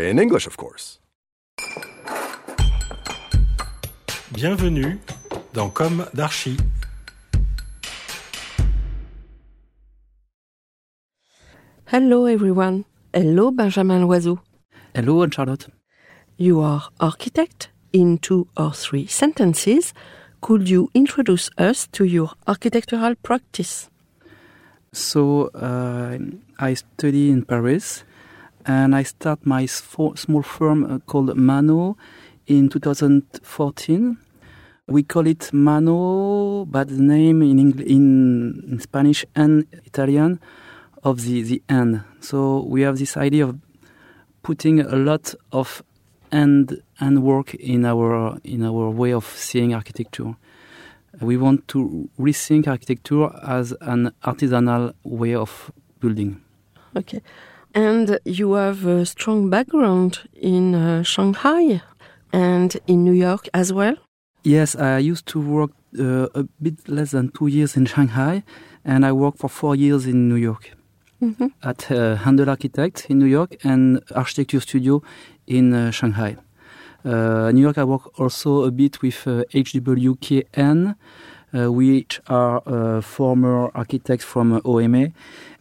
In English, of course. Bienvenue dans Com d'Archi. Hello everyone. Hello Benjamin Loiseau. Hello, Anne Charlotte. You are architect in two or three sentences. Could you introduce us to your architectural practice? So uh, I study in Paris, and I start my small firm uh, called Mano in 2014. We call it Mano, but the name in, Engl- in, in Spanish and Italian of the, the end. So we have this idea of putting a lot of end and work in our in our way of seeing architecture. We want to rethink architecture as an artisanal way of building. Okay. And you have a strong background in uh, Shanghai and in New York as well? Yes, I used to work uh, a bit less than two years in Shanghai, and I worked for four years in New York Mm-hmm. at uh, Handel Architect in New York and Architecture Studio in uh, Shanghai. Uh, New York, I work also a bit with uh, HWKN, uh, which are uh, former architects from uh, OMA.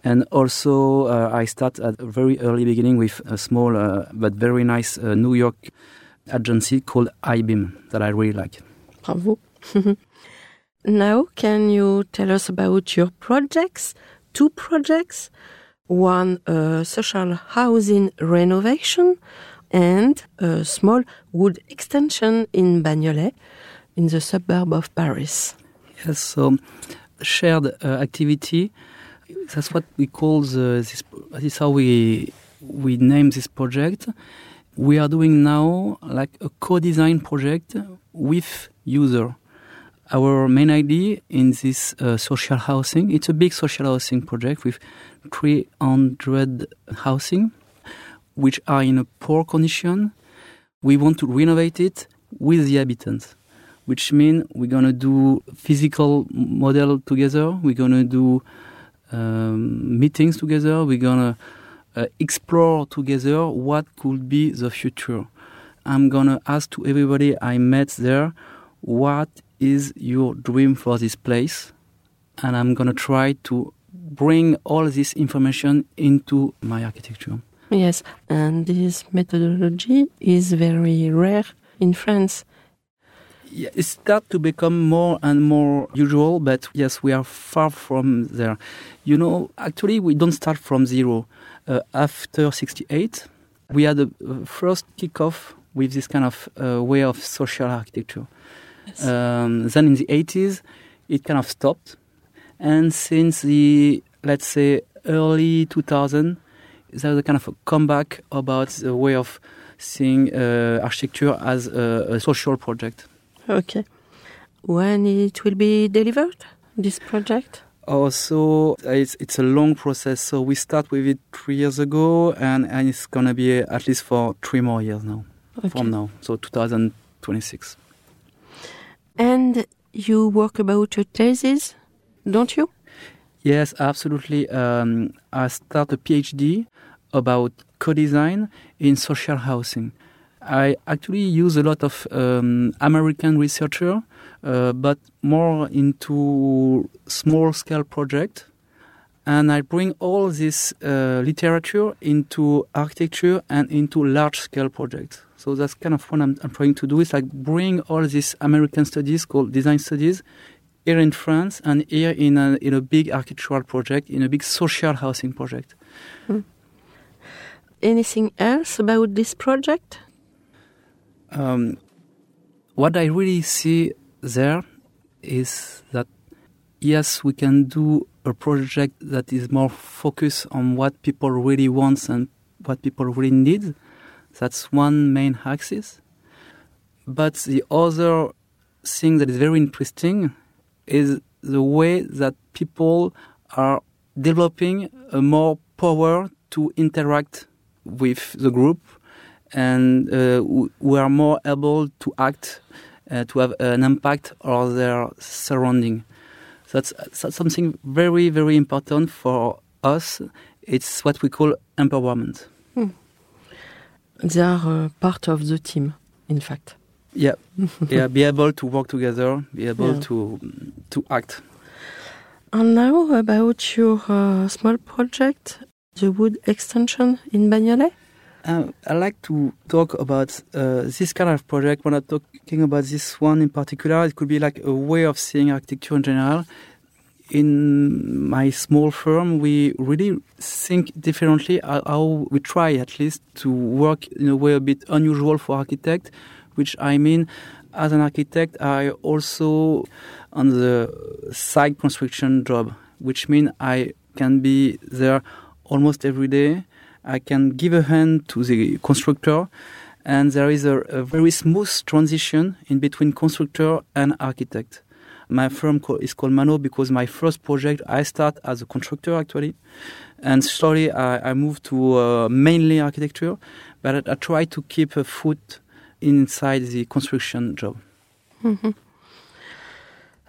And also, uh, I start at very early beginning with a small but very nice New York agency called IBIM that I really like. Bravo. now, can you tell us about your projects? Two projects. One social housing renovation and a small wood extension in Bagnolet in the suburb of Paris. Yes, so shared uh, activity. That's what we call the, this. This is how we we name this project. We are doing now like a co-design project with user. Our main idea in this uh, social housing, it's a big social housing project with 300 housing, which are in a poor condition. We want to renovate it with the inhabitants which means we're gonna do physical model together. We're gonna do um, meetings together. We're gonna uh, explore together what could be the future. I'm gonna ask to everybody I met there, what is your dream for this place, and I'm gonna try to bring all this information into my architecture. Yes, and this methodology is very rare in France. It starts to become more and more usual, but yes, we are far from there. You know, actually, we don't start from zero. Uh, after 68, we had the a first kickoff with this kind of uh, way of social architecture. Um, then in the 80s, it kind of stopped. And since the, let's say, early 2000, there was a kind of a comeback about the way of seeing uh, architecture as a, a social project. Okay. When it will be delivered, this project? Also, it's, it's a long process. So we start with it three years ago, and, and it's gonna be at least for three more years now Okay. from now. So 2026. And you work about your thesis, don't you? Yes, absolutely. Um, I start a PhD about co-design in social housing. I actually use a lot of um, American researcher, uh, but more into small-scale project. And I bring all this uh, literature into architecture and into large-scale projects. So that's kind of what I'm, I'm trying to do. Is like bring all these American studies called design studies here in France and here in a, in a big architectural project, in a big social housing project. Anything else about this project? Um, what I really see there is that yes, we can do a project that is more focused on what people really want and what people really need. That's one main axis. But the other thing that is very interesting is the way that people are developing a more power to interact with the group and uh, we are more able to act uh, to have an impact on their surrounding that's, that's something very very important for us it's what we call empowerment hmm. they are uh, part of the team in fact yeah yeah be able to work together be able yeah. to to act and now about your uh, small project the wood extension in Bagnolet? Uh, I like to talk about uh, this kind of project. When I'm talking about this one in particular, it could be like a way of seeing architecture in general. In my small firm, we really think differently how we try at least to work in a way a bit unusual for architect, which I mean, as an architect, I also on the site construction job, which means I can be there almost every day. I can give a hand to the constructor, and there is a, a very smooth transition in between constructor and architect. My firm is called Mano because my first project I start as a constructor actually, and slowly I, I moved to uh, mainly architecture, but I, I, try to keep a foot inside the construction job. Mm-hmm.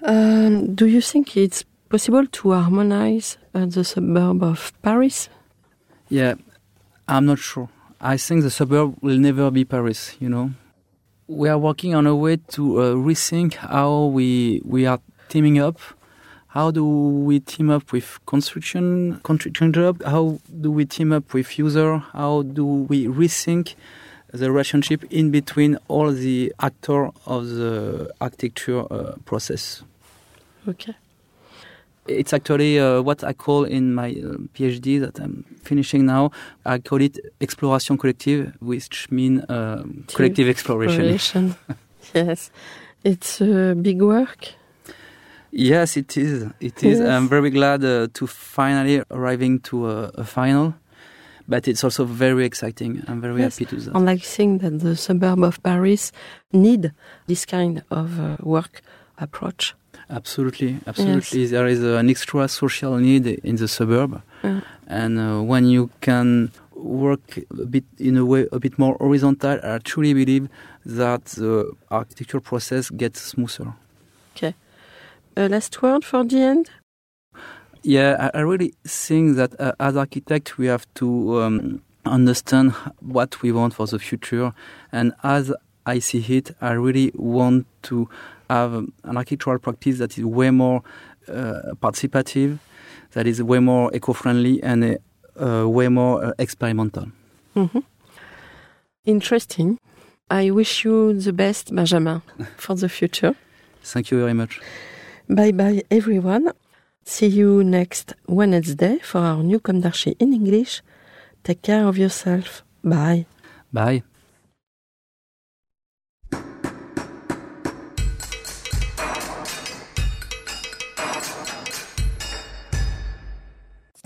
Um, do you think it's possible to harmonize uh, the suburb of Paris? Yeah, I'm not sure. I think the suburb will never be Paris, you know. We are working on a way to uh, rethink how we we are teaming up. How do we team up with construction construction job? How do we team up with user? How do we rethink the relationship in between all the actors of the architecture uh, process? Okay it's actually uh, what I call in my uh, PhD that I'm finishing now. I call it exploration collective, which means uh, collective exploration. exploration. yes, it's a big work. Yes, it is. It is. Yes. I'm very glad uh, to finally arriving to a, a, final, but it's also very exciting. I'm very yes. happy to that. And I think that the suburb of Paris need this kind of uh, work approach. Absolutely, absolutely. Yes. There is an extra social need in the suburb, yeah. and uh, when you can work a bit in a way a bit more horizontal, I truly believe that the architecture process gets smoother. Okay. A last word for the end. Yeah, I, I really think that uh, as architects we have to um, understand what we want for the future, and as I see it, I really want to have an architectural practice that is way more uh, participative, that is way more eco-friendly and uh, way more uh, experimental. Mm-hmm. Interesting. I wish you the best, Benjamin, for the future. Thank you very much. Bye bye, everyone. See you next Wednesday for our new Com d'Archi in English. Take care of yourself. Bye. Bye.